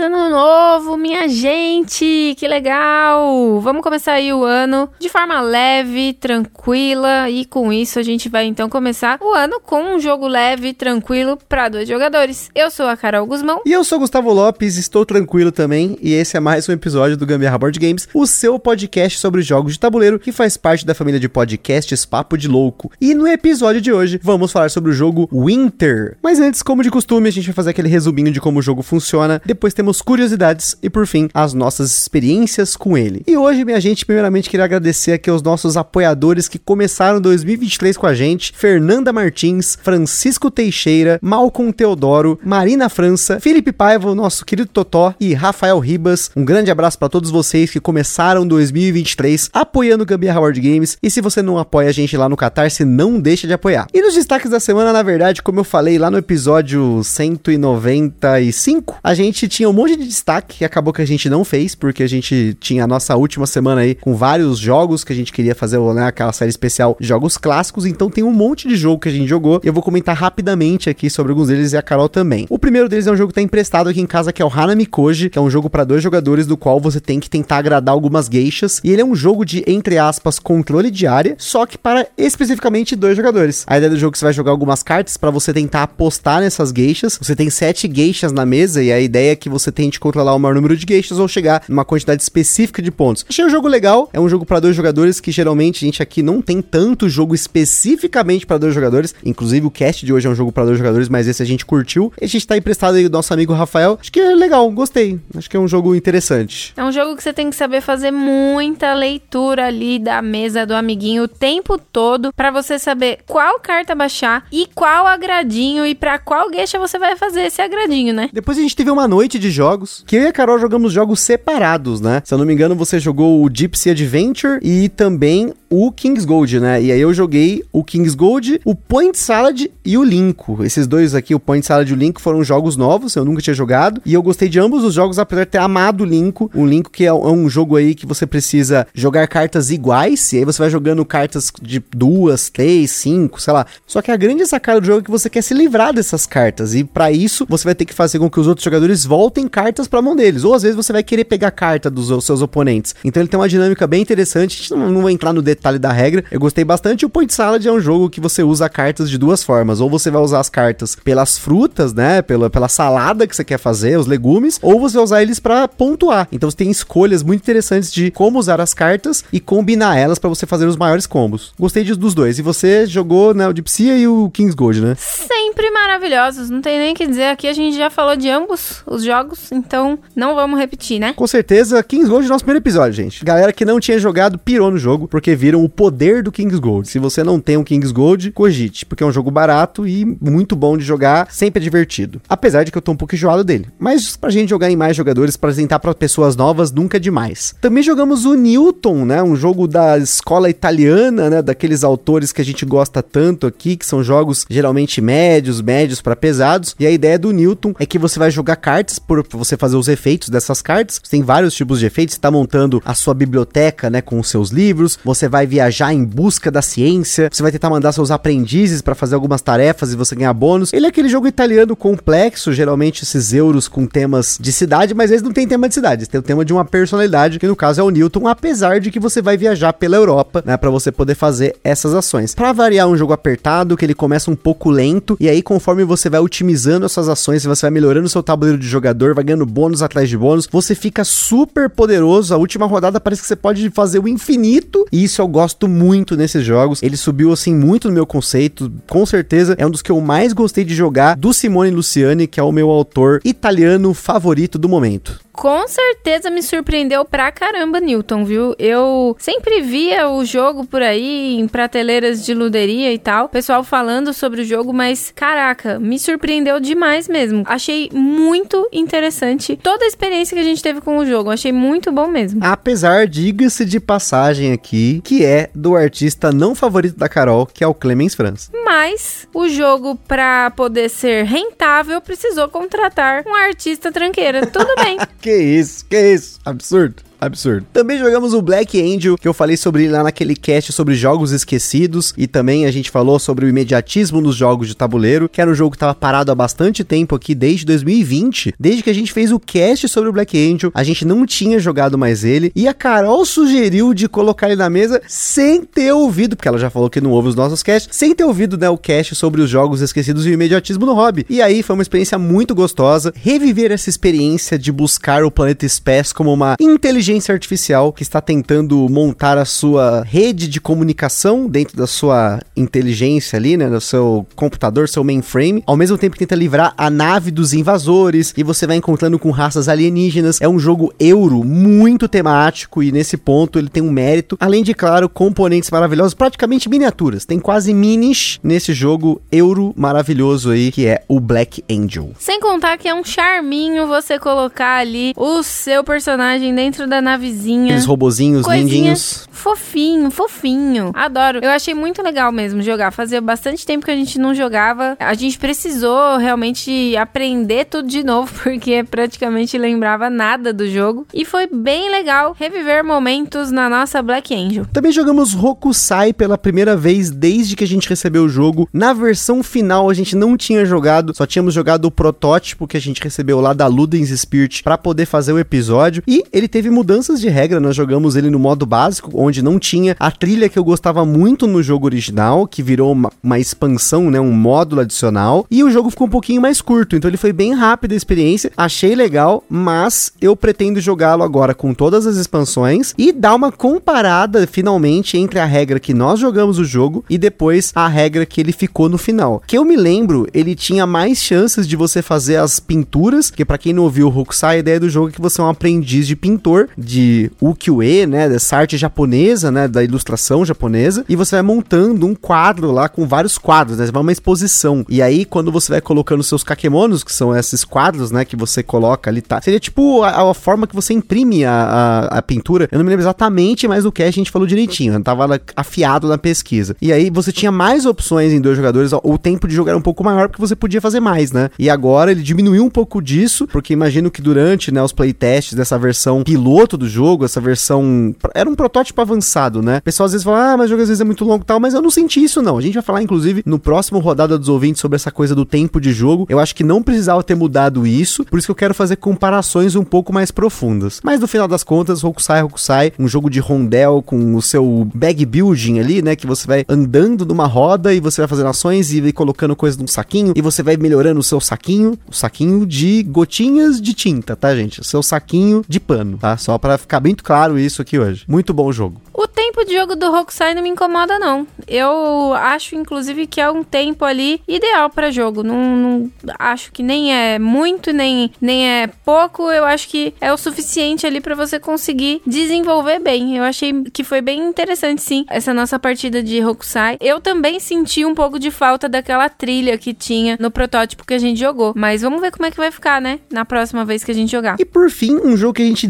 Ano novo, minha gente! Que legal! Vamos começar aí o ano de forma leve, tranquila e com isso a gente vai então começar o ano com um jogo leve, tranquilo para dois jogadores. Eu sou a Carol Guzmão. E eu sou Gustavo Lopes, estou tranquilo também e esse é mais um episódio do Gambiarra Board Games, o seu podcast sobre jogos de tabuleiro que faz parte da família de podcasts Papo de Louco. E no episódio de hoje vamos falar sobre o jogo Winter. Mas antes, como de costume, a gente vai fazer aquele resuminho de como o jogo funciona. Depois temos curiosidades e, por fim, as nossas experiências com ele. E hoje, minha gente, primeiramente queria agradecer aqui aos nossos apoiadores que começaram 2023 com a gente: Fernanda Martins, Francisco Teixeira, Malcolm Teodoro, Marina França, Felipe Paiva, nosso querido Totó e Rafael Ribas. Um grande abraço para todos vocês que começaram 2023 apoiando o Gambiarra Board Games. E se você não apoia a gente lá no Catarse, não deixa de apoiar. E nos destaques da semana, na verdade, como eu falei lá no episódio 195, a gente tinha um monte de destaque que acabou que a gente não fez, porque a gente tinha a nossa última semana aí com vários jogos que a gente queria fazer, né, aquela série especial jogos clássicos, então tem um monte de jogo que a gente jogou, e eu vou comentar rapidamente aqui sobre alguns deles e a Carol também. O primeiro deles é um jogo que tá emprestado aqui em casa, que é o Hanami Koji, que é um jogo para dois jogadores, do qual você tem que tentar agradar algumas geixas, e ele é um jogo de, entre aspas, controle de área, só que para especificamente dois jogadores. A ideia do jogo é que você vai jogar algumas cartas para você tentar apostar nessas geixas, você tem sete geixas na mesa, e a ideia é que você tente controlar o maior número de geishas ou chegar numa quantidade específica de pontos. Achei o jogo legal, é um jogo para dois jogadores que geralmente a gente aqui não tem tanto jogo especificamente para dois jogadores. Inclusive o cast de hoje é um jogo para dois jogadores, mas esse a gente curtiu. E a gente tá emprestado aí do nosso amigo Rafael. Acho que é legal, gostei. Acho que é um jogo interessante. É um jogo que você tem que saber fazer muita leitura ali da mesa do amiguinho o tempo todo para você saber qual carta baixar e qual agradinho e para qual gueixa você vai fazer esse agradinho, né? Depois a gente teve uma noite de jogos que eu e a Carol jogamos jogos separados, né? Se eu não me engano, você jogou o Gypsy Adventure e também o King's Gold, né? E aí eu joguei o King's Gold, o Point Salad e o Linko. Esses dois aqui, o Point Salad e o Linko, foram jogos novos, eu nunca tinha jogado. E eu gostei de ambos os jogos, apesar de ter amado o Linko. O Linko que é um jogo aí que você precisa jogar cartas iguais, e aí você vai jogando cartas de duas, três, cinco, sei lá. Só que a grande sacada do jogo é que você quer se livrar dessas cartas. E para isso, você vai ter que fazer com que os outros jogadores voltem cartas pra mão deles. Ou às vezes você vai querer pegar carta dos seus oponentes. Então ele tem uma dinâmica bem interessante. A gente não, não vai entrar no detalhe da regra. Eu gostei bastante. O Point Salad é um jogo que você usa cartas de duas formas. Ou você vai usar as cartas pelas frutas, né? Pela, pela salada que você quer fazer, os legumes, ou você vai usar eles para pontuar. Então você tem escolhas muito interessantes de como usar as cartas e combinar elas para você fazer os maiores combos. Gostei dos dois. E você jogou né, o Dipsia e o King's Gold, né? Sempre maravilhosos. Não tem nem que dizer. Aqui a gente já falou de ambos os jogos, então não vamos repetir, né? Com certeza, King's Gold é nosso primeiro episódio, gente. Galera que não tinha jogado pirou no jogo, porque viram o poder do King's Gold. Se você não tem um King's Gold, cogite, porque é um jogo barato e muito bom de jogar, sempre é divertido. Apesar de que eu tô um pouco enjoado dele. Mas pra gente jogar em mais jogadores, apresentar para pessoas novas, nunca é demais. Também jogamos o Newton, né? Um jogo da escola italiana, né? Daqueles autores que a gente gosta tanto aqui, que são jogos geralmente médios, médios para pesados. E a ideia do Newton é que você vai jogar cartas por você fazer os efeitos dessas cartas. Você tem vários tipos de efeitos, você tá montando a sua biblioteca, né, com os seus livros. Você vai viajar em busca da ciência, você vai tentar mandar seus aprendizes para fazer algumas tarefas e você ganhar bônus. Ele é aquele jogo italiano complexo, geralmente esses euros com temas de cidade, mas eles não tem tema de cidade, tem o tema de uma personalidade, que no caso é o Newton, apesar de que você vai viajar pela Europa, né, para você poder fazer essas ações. Para variar um jogo apertado, que ele começa um pouco lento e aí conforme você vai otimizando essas ações, você vai melhorando seu tabuleiro de jogador, vai ganhando bônus atrás de bônus, você fica super poderoso. A última rodada parece que você pode fazer o infinito, e isso o gosto muito nesses jogos. Ele subiu assim muito no meu conceito. Com certeza é um dos que eu mais gostei de jogar do Simone Luciani, que é o meu autor italiano favorito do momento. Com certeza me surpreendeu pra caramba, Newton, viu? Eu sempre via o jogo por aí em prateleiras de luderia e tal, pessoal falando sobre o jogo, mas caraca, me surpreendeu demais mesmo. Achei muito interessante toda a experiência que a gente teve com o jogo. Achei muito bom mesmo. Apesar, diga-se de passagem aqui, que é do artista não favorito da Carol, que é o Clemens Franz. Mas o jogo, pra poder ser rentável, precisou contratar um artista tranqueira. Tudo bem. que isso, que isso. Absurdo. Também jogamos o Black Angel, que eu falei sobre ele lá naquele cast sobre jogos esquecidos. E também a gente falou sobre o imediatismo nos jogos de tabuleiro, que era um jogo que estava parado há bastante tempo aqui, desde 2020. Desde que a gente fez o cast sobre o Black Angel, a gente não tinha jogado mais ele. E a Carol sugeriu de colocar ele na mesa sem ter ouvido, porque ela já falou que não ouve os nossos casts, sem ter ouvido né, o cast sobre os jogos esquecidos e o imediatismo no hobby. E aí foi uma experiência muito gostosa. Reviver essa experiência de buscar o planeta Space como uma inteligência inteligência artificial que está tentando montar a sua rede de comunicação dentro da sua inteligência ali, né, do seu computador, seu mainframe, ao mesmo tempo que tenta livrar a nave dos invasores e você vai encontrando com raças alienígenas. É um jogo euro muito temático e nesse ponto ele tem um mérito, além de claro, componentes maravilhosos, praticamente miniaturas. Tem quase minis nesse jogo euro maravilhoso aí que é o Black Angel. Sem contar que é um charminho você colocar ali o seu personagem dentro da navezinha. Aqueles robozinhos lindinhos. Fofinho, fofinho. Adoro. Eu achei muito legal mesmo jogar. Fazia bastante tempo que a gente não jogava. A gente precisou realmente aprender tudo de novo, porque praticamente lembrava nada do jogo. E foi bem legal reviver momentos na nossa Black Angel. Também jogamos Rokusai pela primeira vez desde que a gente recebeu o jogo. Na versão final a gente não tinha jogado, só tínhamos jogado o protótipo que a gente recebeu lá da Ludens Spirit para poder fazer o episódio. E ele teve mudanças mudanças de regra, nós jogamos ele no modo básico, onde não tinha a trilha que eu gostava muito no jogo original, que virou uma, uma expansão, né, um módulo adicional, e o jogo ficou um pouquinho mais curto, então ele foi bem rápido a experiência, achei legal, mas eu pretendo jogá-lo agora com todas as expansões e dar uma comparada finalmente entre a regra que nós jogamos o jogo e depois a regra que ele ficou no final. Que eu me lembro, ele tinha mais chances de você fazer as pinturas, que para quem não ouviu o Hokusai, a ideia do jogo é que você é um aprendiz de pintor, de ukiyo-e, né, dessa arte japonesa, né, da ilustração japonesa, e você vai montando um quadro lá com vários quadros, né, vai uma exposição. E aí quando você vai colocando seus kakemonos, que são esses quadros, né, que você coloca ali, tá? Seria tipo a, a forma que você imprime a, a, a, pintura. Eu não me lembro exatamente, mas o que a gente falou direitinho, eu tava afiado na pesquisa. E aí você tinha mais opções em dois jogadores, o tempo de jogar era um pouco maior porque você podia fazer mais, né? E agora ele diminuiu um pouco disso, porque imagino que durante, né, os playtests dessa versão piloto piloto do jogo, essa versão. Era um protótipo avançado, né? O pessoal às vezes fala, ah, mas o jogo às vezes é muito longo e tal, mas eu não senti isso, não. A gente vai falar, inclusive, no próximo rodada dos ouvintes sobre essa coisa do tempo de jogo. Eu acho que não precisava ter mudado isso, por isso que eu quero fazer comparações um pouco mais profundas. Mas no final das contas, Hokusai Hokusai, um jogo de rondel com o seu bag building ali, né? Que você vai andando numa roda e você vai fazendo ações e vai colocando coisas num saquinho e você vai melhorando o seu saquinho, o saquinho de gotinhas de tinta, tá, gente? O seu saquinho de pano, tá? Só para ficar bem claro isso aqui hoje. Muito bom o jogo. O tempo de jogo do Hokusai não me incomoda, não. Eu acho, inclusive, que é um tempo ali ideal para jogo. Não, não, acho que nem é muito, nem, nem é pouco. Eu acho que é o suficiente ali para você conseguir desenvolver bem. Eu achei que foi bem interessante, sim, essa nossa partida de Hokusai. Eu também senti um pouco de falta daquela trilha que tinha no protótipo que a gente jogou. Mas vamos ver como é que vai ficar, né? Na próxima vez que a gente jogar. E por fim, um jogo que a gente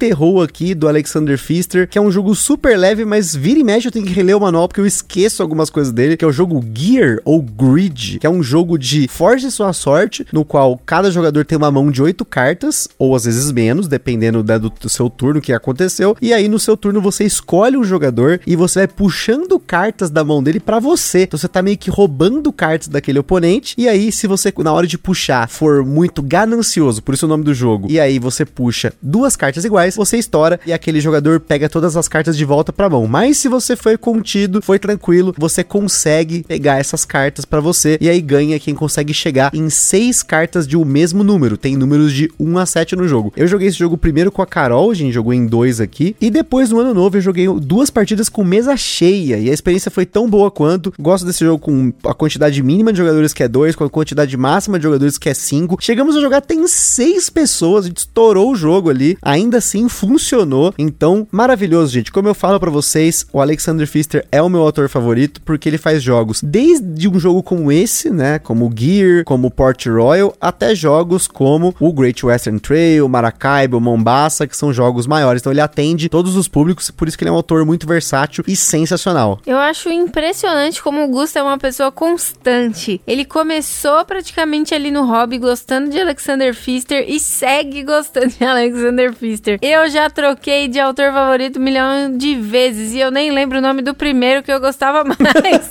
desenterrou aqui do Alexander Pfister, que é um jogo super super leve, mas vira e mexe eu tenho que reler o manual porque eu esqueço algumas coisas dele, que é o jogo Gear ou Grid, que é um jogo de forge sua sorte, no qual cada jogador tem uma mão de oito cartas, ou às vezes menos, dependendo da, do, do, seu turno que aconteceu. E aí no seu turno você escolhe um jogador e você vai puxando cartas da mão dele para você. Então você tá meio que roubando cartas daquele oponente. E aí, se você na hora de puxar for muito ganancioso, por isso o nome do jogo, e aí você puxa duas cartas iguais, você estoura e aquele jogador pega todas as cartas de volta pra mão. Mas se você foi contido, foi tranquilo tranquilo, você consegue pegar essas cartas para você e aí ganha quem consegue chegar em seis cartas de um mesmo número. Tem números de 1 a 7 no jogo. Eu joguei esse jogo primeiro com a Carol, a gente jogou em dois aqui, e depois no ano novo eu joguei duas partidas com mesa cheia e a experiência foi tão boa quanto. Gosto desse jogo com a quantidade mínima de jogadores que é dois, com a quantidade máxima de jogadores que é cinco. Chegamos a jogar tem seis pessoas, a gente estourou o jogo ali, ainda assim funcionou. Então, maravilhoso, gente. Como eu falo para vocês, o Alexander Pfister é o meu autor favorito porque ele faz jogos desde um jogo como esse, né, como Gear, como Port Royal, até jogos como o Great Western Trail, Maracaibo, Mombasa, que são jogos maiores. Então ele atende todos os públicos, por isso que ele é um autor muito versátil e sensacional. Eu acho impressionante como o Gusto é uma pessoa constante. Ele começou praticamente ali no hobby gostando de Alexander Pfister e segue gostando de Alexander Pfister. Eu já troquei de autor favorito um milhão de vezes e eu nem lembro o nome do primeiro que eu gostava mais.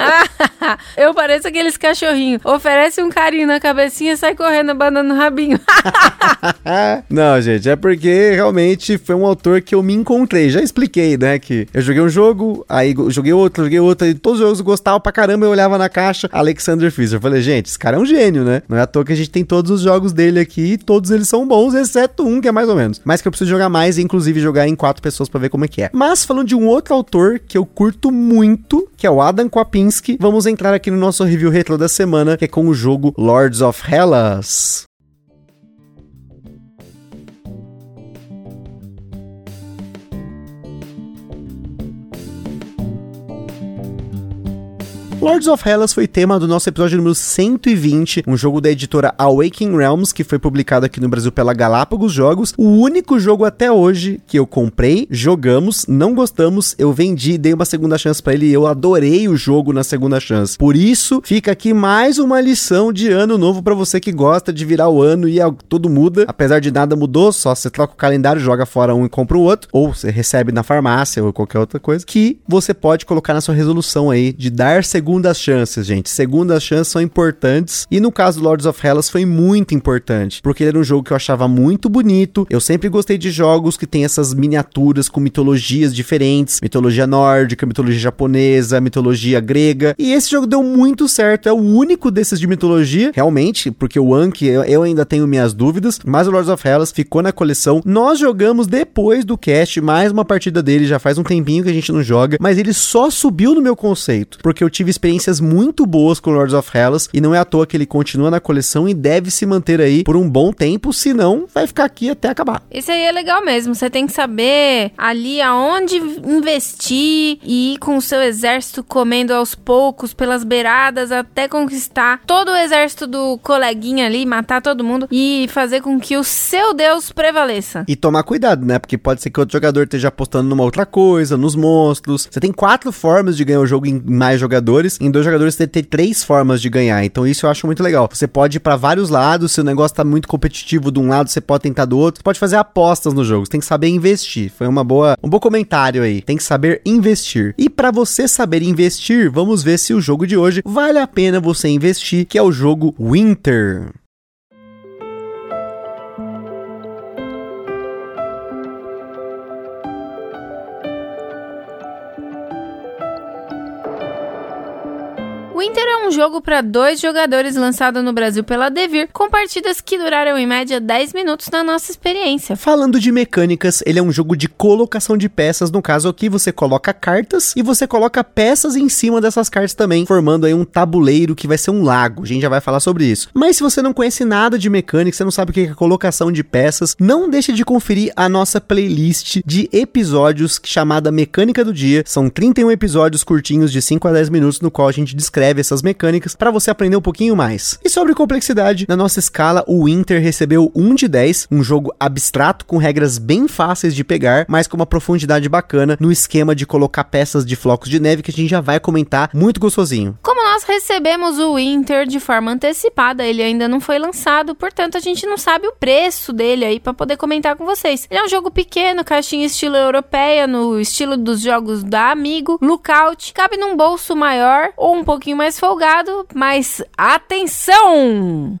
eu pareço aqueles cachorrinhos. Oferece um carinho na cabecinha e sai correndo, abanando o rabinho. Não, gente, é porque realmente foi um autor que eu me encontrei. Já expliquei, né? Que eu joguei um jogo, aí joguei outro, joguei outro, e todos os jogos eu gostava pra caramba. Eu olhava na caixa Alexander Fischer. Eu falei, gente, esse cara é um gênio, né? Não é à toa que a gente tem todos os jogos dele aqui todos eles são bons, exceto um que é mais ou menos. Mas que eu preciso jogar mais e, inclusive, jogar em quatro pessoas para ver como é que é. Mas falando de um outro autor que eu curto muito, que é o Adam Vamos entrar aqui no nosso review retro da semana, que é com o jogo Lords of Hellas. Lords of Hellas foi tema do nosso episódio número 120, um jogo da editora Awakening Realms, que foi publicado aqui no Brasil pela Galápagos Jogos. O único jogo até hoje que eu comprei, jogamos, não gostamos, eu vendi, dei uma segunda chance para ele e eu adorei o jogo na segunda chance. Por isso, fica aqui mais uma lição de ano novo para você que gosta de virar o ano e tudo muda. Apesar de nada mudou, só você troca o calendário, joga fora um e compra o outro, ou você recebe na farmácia ou qualquer outra coisa, que você pode colocar na sua resolução aí de dar segunda segundas chances, gente. Segundas chances são importantes. E no caso do Lords of Hellas foi muito importante. Porque ele era um jogo que eu achava muito bonito. Eu sempre gostei de jogos que tem essas miniaturas com mitologias diferentes. Mitologia nórdica, mitologia japonesa, mitologia grega. E esse jogo deu muito certo. É o único desses de mitologia, realmente. Porque o Anki, eu, ainda tenho minhas dúvidas. Mas o Lords of Hellas ficou na coleção. Nós jogamos depois do cast mais uma partida dele. Já faz um tempinho que a gente não joga. Mas ele só subiu no meu conceito. Porque eu tive experiências muito boas com Lords of Hellas e não é à toa que ele continua na coleção e deve se manter aí por um bom tempo, senão vai ficar aqui até acabar. Isso aí é legal mesmo, você tem que saber ali aonde investir e ir com o seu exército comendo aos poucos pelas beiradas até conquistar todo o exército do coleguinha ali, matar todo mundo e fazer com que o seu Deus prevaleça. E tomar cuidado, né? Porque pode ser que outro jogador esteja apostando numa outra coisa, nos monstros. Você tem quatro formas de ganhar o jogo em mais jogadores jogadores. Em dois jogadores você tem três formas de ganhar. Então isso eu acho muito legal. Você pode ir para vários lados. Se o negócio tá muito competitivo de um lado, você pode tentar do outro. Você pode fazer apostas no jogo. Você tem que saber investir. Foi uma boa, um bom comentário aí. Tem que saber investir. E para você saber investir, vamos ver se o jogo de hoje vale a pena você investir, que é o jogo Winter. Jogo para dois jogadores lançado no Brasil pela Devir, com partidas que duraram em média 10 minutos na nossa experiência. Falando de mecânicas, ele é um jogo de colocação de peças, no caso aqui você coloca cartas e você coloca peças em cima dessas cartas também, formando aí um tabuleiro que vai ser um lago. A gente já vai falar sobre isso. Mas se você não conhece nada de mecânica, você não sabe o que é colocação de peças, não deixe de conferir a nossa playlist de episódios chamada Mecânica do Dia. São 31 episódios curtinhos de 5 a 10 minutos no qual a gente descreve descreve essas mecânicas para você aprender um pouquinho mais. E sobre complexidade, na nossa escala, o Winter recebeu 1 de 10, um jogo abstrato com regras bem fáceis de pegar, mas com uma profundidade bacana no esquema de colocar peças de flocos de neve que a gente já vai comentar, muito gostosinho. Nós recebemos o Winter de forma antecipada, ele ainda não foi lançado, portanto a gente não sabe o preço dele aí para poder comentar com vocês. Ele é um jogo pequeno, caixinha estilo europeia, no estilo dos jogos da Amigo, Lookout, cabe num bolso maior ou um pouquinho mais folgado, mas atenção!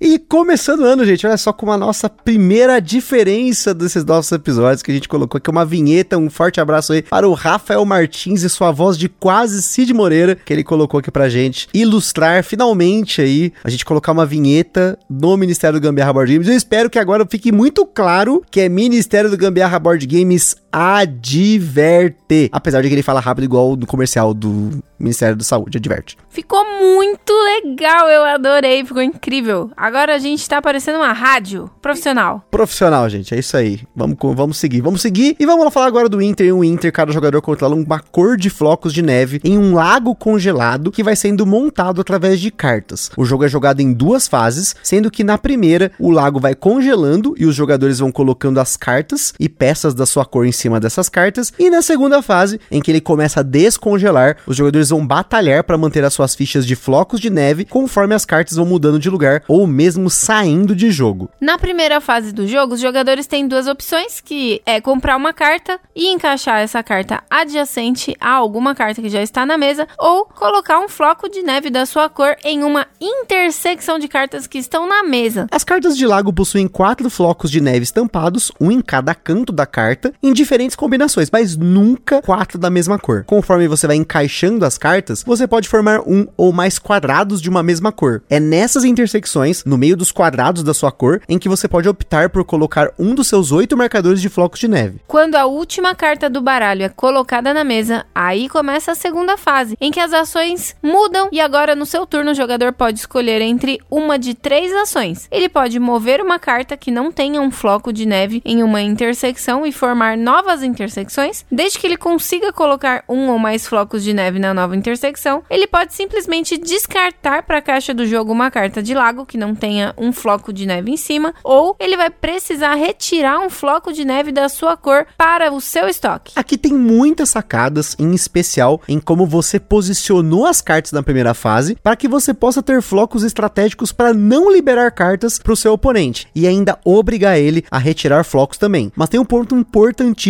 E começando o ano, gente, olha só com a nossa primeira diferença desses nossos episódios que a gente colocou aqui uma vinheta, um forte abraço aí para o Rafael Martins e sua voz de quase Cid Moreira, que ele colocou aqui pra gente ilustrar finalmente aí, a gente colocar uma vinheta no Ministério do Gambiarra Board Games. Eu espero que agora fique muito claro que é Ministério do Gambiarra Board Games adverte. Apesar de que ele fala rápido igual no comercial do Ministério da Saúde, adverte. Ficou muito legal, eu adorei, ficou incrível. Agora a gente tá parecendo uma rádio profissional. Profissional, gente, é isso aí. Vamos, vamos seguir, vamos seguir. E vamos lá falar agora do Inter. O Inter, cada jogador controla uma cor de flocos de neve em um lago congelado que vai sendo montado através de cartas. O jogo é jogado em duas fases, sendo que na primeira o lago vai congelando e os jogadores vão colocando as cartas e peças da sua cor em cima dessas cartas. E na segunda fase, em que ele começa a descongelar, os jogadores vão batalhar para manter as suas fichas de flocos de neve conforme as cartas vão mudando de lugar ou mesmo saindo de jogo. Na primeira fase do jogo, os jogadores têm duas opções, que é comprar uma carta e encaixar essa carta adjacente a alguma carta que já está na mesa, ou colocar um floco de neve da sua cor em uma intersecção de cartas que estão na mesa. As cartas de lago possuem quatro flocos de neve estampados, um em cada canto da carta, em diferentes combinações, mas nunca quatro da mesma cor. Conforme você vai encaixando as cartas, você pode formar um ou mais quadrados de uma mesma cor. É nessas intersecções, no meio dos quadrados da sua cor, em que você pode optar por colocar um dos seus oito marcadores de flocos de neve. Quando a última carta do baralho é colocada na mesa, aí começa a segunda fase, em que as ações mudam e agora no seu turno o jogador pode escolher entre uma de três ações. Ele pode mover uma carta que não tenha um floco de neve em uma intersecção e formar novas intersecções, desde que ele consiga colocar um ou mais flocos de neve na nova intersecção, ele pode simplesmente descartar para a caixa do jogo uma carta de lago que não tenha um floco de neve em cima, ou ele vai precisar retirar um floco de neve da sua cor para o seu estoque. Aqui tem muitas sacadas, em especial em como você posicionou as cartas na primeira fase, para que você possa ter flocos estratégicos para não liberar cartas para o seu oponente e ainda obrigar ele a retirar flocos também. Mas tem um ponto importantíssimo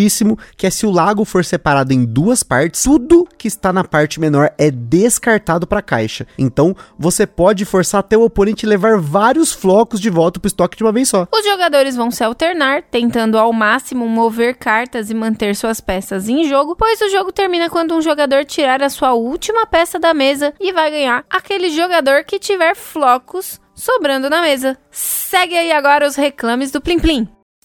que é se o lago for separado em duas partes, tudo que está na parte menor é descartado para a caixa. Então você pode forçar até o oponente levar vários flocos de volta para o estoque de uma vez só. Os jogadores vão se alternar, tentando ao máximo mover cartas e manter suas peças em jogo, pois o jogo termina quando um jogador tirar a sua última peça da mesa e vai ganhar aquele jogador que tiver flocos sobrando na mesa. Segue aí agora os reclames do Plim Plim.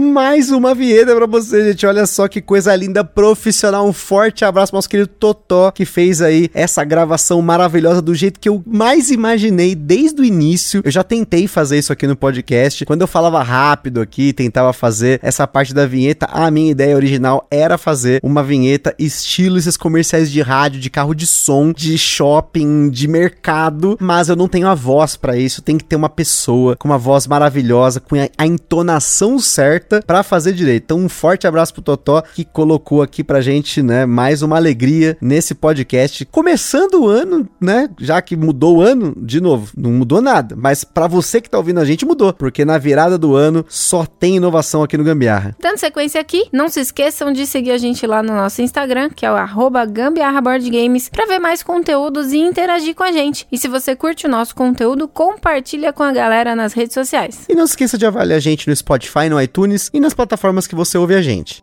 mais uma vinheta pra você, gente. Olha só que coisa linda, profissional. Um forte abraço nosso querido Totó, que fez aí essa gravação maravilhosa do jeito que eu mais imaginei desde o início. Eu já tentei fazer isso aqui no podcast. Quando eu falava rápido aqui, tentava fazer essa parte da vinheta, a minha ideia original era fazer uma vinheta estilo esses comerciais de rádio, de carro de som, de shopping, de mercado, mas eu não tenho a voz para isso. Tem que ter uma pessoa com uma voz maravilhosa, com a entonação certa certa pra fazer direito. Então, um forte abraço pro Totó que colocou aqui pra gente, né, mais uma alegria nesse podcast. Começando o ano, né, já que mudou o ano, de novo, não mudou nada, mas pra você que tá ouvindo a gente, mudou, porque na virada do ano só tem inovação aqui no Gambiarra. Dando sequência aqui, não se esqueçam de seguir a gente lá no nosso Instagram, que é o arroba gambiarraboardgames, pra ver mais conteúdos e interagir com a gente. E se você curte o nosso conteúdo, compartilha com a galera nas redes sociais. E não se esqueça de avaliar a gente no Spotify, no iTunes e nas plataformas que você ouve a gente.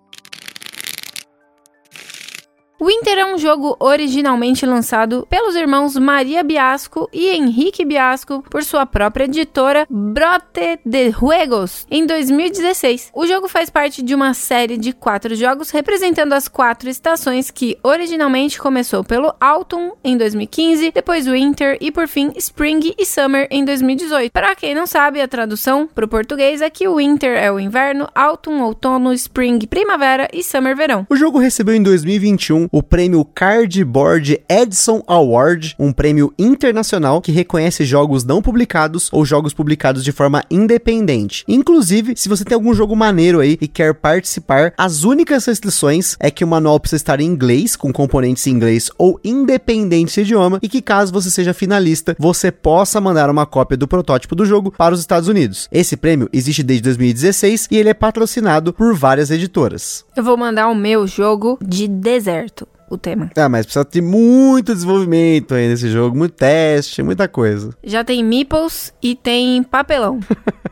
Winter é um jogo originalmente lançado pelos irmãos Maria Biasco e Henrique Biasco por sua própria editora Brote de Juegos em 2016. O jogo faz parte de uma série de quatro jogos representando as quatro estações que originalmente começou pelo Autumn em 2015, depois Winter e por fim Spring e Summer em 2018. Para quem não sabe, a tradução para o português é que o Winter é o inverno, Autumn outono, Spring primavera e Summer verão. O jogo recebeu em 2021 o prêmio Cardboard Edison Award, um prêmio internacional que reconhece jogos não publicados ou jogos publicados de forma independente. Inclusive, se você tem algum jogo maneiro aí e quer participar, as únicas restrições é que o manual precisa estar em inglês, com componentes em inglês ou independente de idioma, e que caso você seja finalista, você possa mandar uma cópia do protótipo do jogo para os Estados Unidos. Esse prêmio existe desde 2016 e ele é patrocinado por várias editoras. Eu vou mandar o meu jogo de deserto. O tema. Ah, mas precisa ter muito desenvolvimento aí nesse jogo, muito teste, muita coisa. Já tem meeples e tem papelão.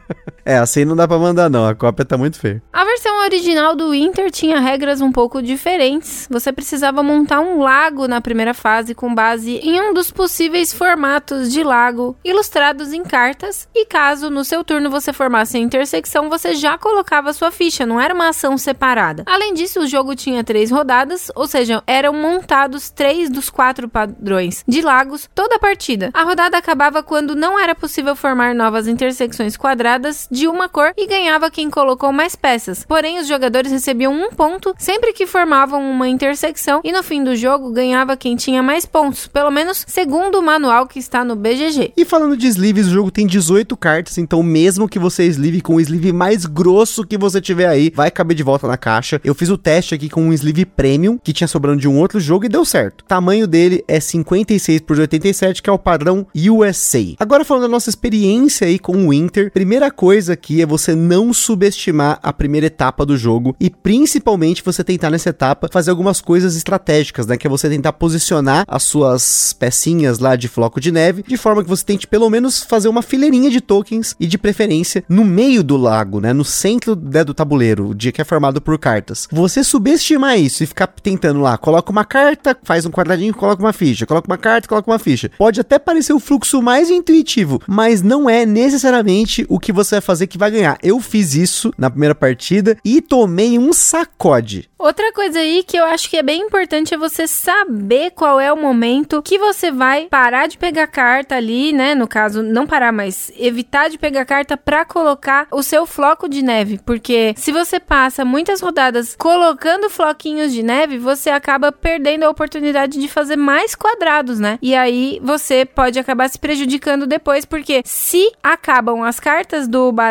É, assim não dá pra mandar não, a cópia tá muito feia. A versão original do Winter tinha regras um pouco diferentes. Você precisava montar um lago na primeira fase com base em um dos possíveis formatos de lago ilustrados em cartas. E caso no seu turno você formasse a intersecção, você já colocava sua ficha, não era uma ação separada. Além disso, o jogo tinha três rodadas, ou seja, eram montados três dos quatro padrões de lagos toda a partida. A rodada acabava quando não era possível formar novas intersecções quadradas de uma cor e ganhava quem colocou mais peças. Porém, os jogadores recebiam um ponto sempre que formavam uma intersecção e no fim do jogo ganhava quem tinha mais pontos, pelo menos segundo o manual que está no BGG. E falando de sleeves, o jogo tem 18 cartas, então mesmo que você sleeve com o sleeve mais grosso que você tiver aí, vai caber de volta na caixa. Eu fiz o teste aqui com um sleeve premium que tinha sobrando de um outro jogo e deu certo. O tamanho dele é 56 por 87, que é o padrão USA. Agora falando da nossa experiência aí com o Winter, primeira coisa aqui é você não subestimar a primeira etapa do jogo e principalmente você tentar nessa etapa fazer algumas coisas estratégicas, né, que é você tentar posicionar as suas pecinhas lá de floco de neve de forma que você tente pelo menos fazer uma fileirinha de tokens e de preferência no meio do lago, né, no centro né, do tabuleiro, dia que é formado por cartas. Você subestimar isso e ficar tentando lá, coloca uma carta, faz um quadradinho, coloca uma ficha, coloca uma carta, coloca uma ficha. Pode até parecer o fluxo mais intuitivo, mas não é necessariamente o que você vai fazer que vai ganhar. Eu fiz isso na primeira partida e tomei um sacode. Outra coisa aí que eu acho que é bem importante é você saber qual é o momento que você vai parar de pegar carta ali, né? No caso, não parar, mas evitar de pegar carta para colocar o seu floco de neve, porque se você passa muitas rodadas colocando floquinhos de neve, você acaba perdendo a oportunidade de fazer mais quadrados, né? E aí você pode acabar se prejudicando depois, porque se acabam as cartas do baralho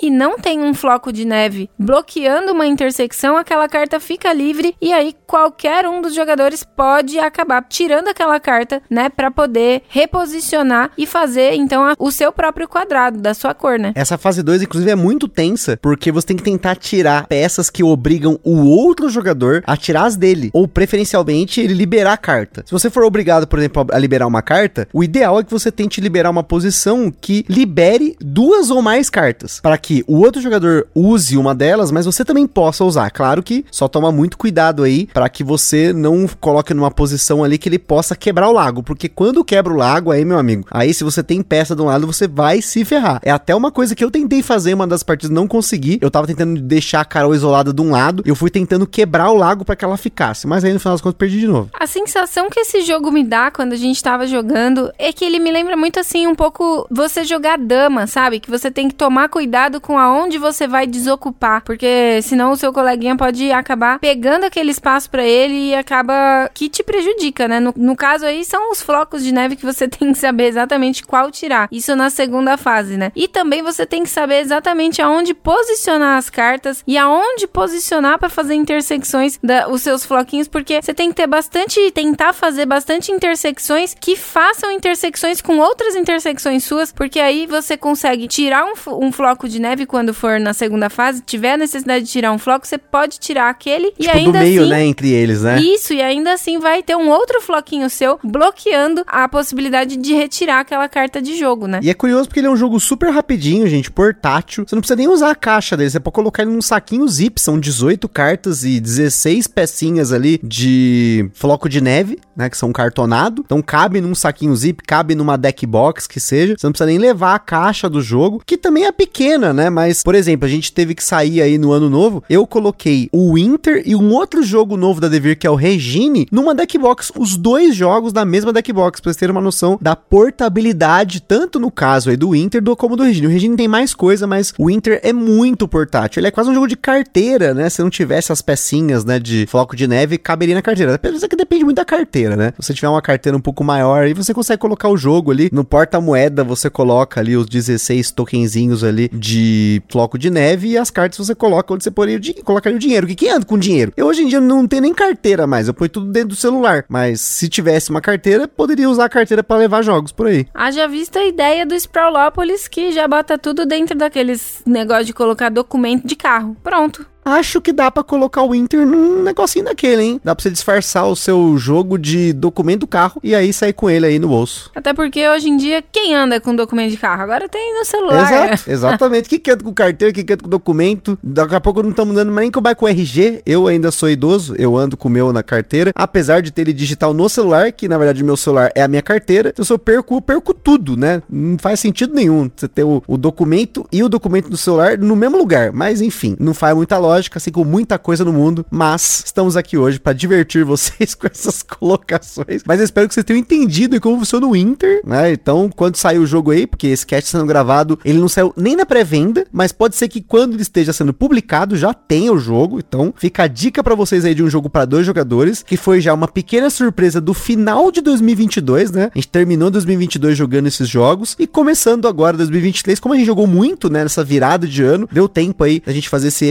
e não tem um floco de neve bloqueando uma intersecção, aquela carta fica livre e aí qualquer um dos jogadores pode acabar tirando aquela carta, né, para poder reposicionar e fazer então a, o seu próprio quadrado da sua cor, né? Essa fase 2 inclusive é muito tensa, porque você tem que tentar tirar peças que obrigam o outro jogador a tirar as dele, ou preferencialmente ele liberar a carta. Se você for obrigado, por exemplo, a liberar uma carta, o ideal é que você tente liberar uma posição que libere duas ou mais cartas, para que o outro jogador use uma delas, mas você também possa usar. Claro que só toma muito cuidado aí para que você não coloque numa posição ali que ele possa quebrar o lago, porque quando quebra o lago aí, meu amigo, aí se você tem peça de um lado, você vai se ferrar. É até uma coisa que eu tentei fazer uma das partidas, não consegui. Eu tava tentando deixar a Carol isolada de um lado, eu fui tentando quebrar o lago para que ela ficasse, mas aí no final das contas perdi de novo. A sensação que esse jogo me dá quando a gente tava jogando é que ele me lembra muito assim um pouco você jogar dama, sabe? Que você tem que tomar tomar cuidado com aonde você vai desocupar, porque senão o seu coleguinha pode acabar pegando aquele espaço para ele e acaba que te prejudica, né? No, no caso aí são os flocos de neve que você tem que saber exatamente qual tirar. Isso na segunda fase, né? E também você tem que saber exatamente aonde posicionar as cartas e aonde posicionar para fazer intersecções da, os seus floquinhos, porque você tem que ter bastante, tentar fazer bastante intersecções que façam intersecções com outras intersecções suas, porque aí você consegue tirar um, um floco de neve quando for na segunda fase, tiver necessidade de tirar um floco, você pode tirar aquele tipo, e ainda do meio, assim, né, entre eles, né? Isso, e ainda assim vai ter um outro floquinho seu bloqueando a possibilidade de retirar aquela carta de jogo, né? E é curioso porque ele é um jogo super rapidinho, gente, portátil. Você não precisa nem usar a caixa dele, você pode colocar ele num saquinho zip, são 18 cartas e 16 pecinhas ali de floco de neve, né, que são cartonado. Então cabe num saquinho zip, cabe numa deck box que seja. Você não precisa nem levar a caixa do jogo, que também é pequena, né? Mas, por exemplo, a gente teve que sair aí no ano novo. Eu coloquei o Winter e um outro jogo novo da Devir, que é o Regine, numa deck box. Os dois jogos na mesma deck box, pra vocês terem uma noção da portabilidade, tanto no caso aí do Winter do, como do Regine. O Regine tem mais coisa, mas o Winter é muito portátil. Ele é quase um jogo de carteira, né? Se não tivesse as pecinhas, né, de floco de neve, caberia na carteira. Apesar que depende muito da carteira, né? Se você tiver uma carteira um pouco maior, aí você consegue colocar o jogo ali no porta-moeda, você coloca ali os 16 tokenzinhos ali de floco de neve e as cartas você coloca onde você poderia colocaria o dinheiro. Que quem anda com dinheiro? Eu hoje em dia não tenho nem carteira mais, eu ponho tudo dentro do celular. Mas se tivesse uma carteira, poderia usar a carteira para levar jogos por aí. Haja vista a ideia do Sprawlopolis que já bota tudo dentro daqueles negócio de colocar documento de carro. Pronto. Acho que dá para colocar o Inter num negocinho daquele, hein? Dá pra você disfarçar o seu jogo de documento do carro e aí sair com ele aí no bolso. Até porque hoje em dia, quem anda com documento de carro? Agora tem no celular. Exato, exatamente. que anda com carteira, que anda com documento. Daqui a pouco não estamos andando nem com o com RG. Eu ainda sou idoso, eu ando com o meu na carteira. Apesar de ter ele digital no celular, que na verdade o meu celular é a minha carteira. Então se eu perco, eu perco tudo, né? Não faz sentido nenhum você ter o, o documento e o documento do celular no mesmo lugar. Mas enfim, não faz muita lógica lógica, assim como muita coisa no mundo, mas estamos aqui hoje para divertir vocês com essas colocações. Mas eu espero que vocês tenham entendido como funciona o Inter, né? Então, quando sair o jogo aí, porque esse cast sendo gravado, ele não saiu nem na pré-venda, mas pode ser que quando ele esteja sendo publicado já tenha o jogo. Então, fica a dica para vocês aí de um jogo para dois jogadores, que foi já uma pequena surpresa do final de 2022, né? A gente terminou 2022 jogando esses jogos e começando agora 2023, como a gente jogou muito, né, nessa virada de ano, deu tempo aí da gente fazer esse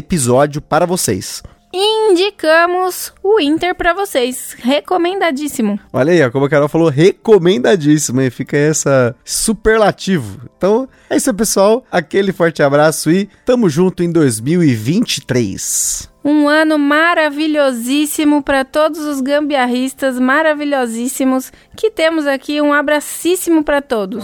episódio para vocês. Indicamos o Inter para vocês. Recomendadíssimo. Olha aí, ó, como a Carol falou, recomendadíssimo. E fica essa superlativo. Então, é isso, pessoal. Aquele forte abraço e tamo junto em 2023. Um ano maravilhosíssimo para todos os gambiarristas maravilhosíssimos que temos aqui. Um abracíssimo para todos.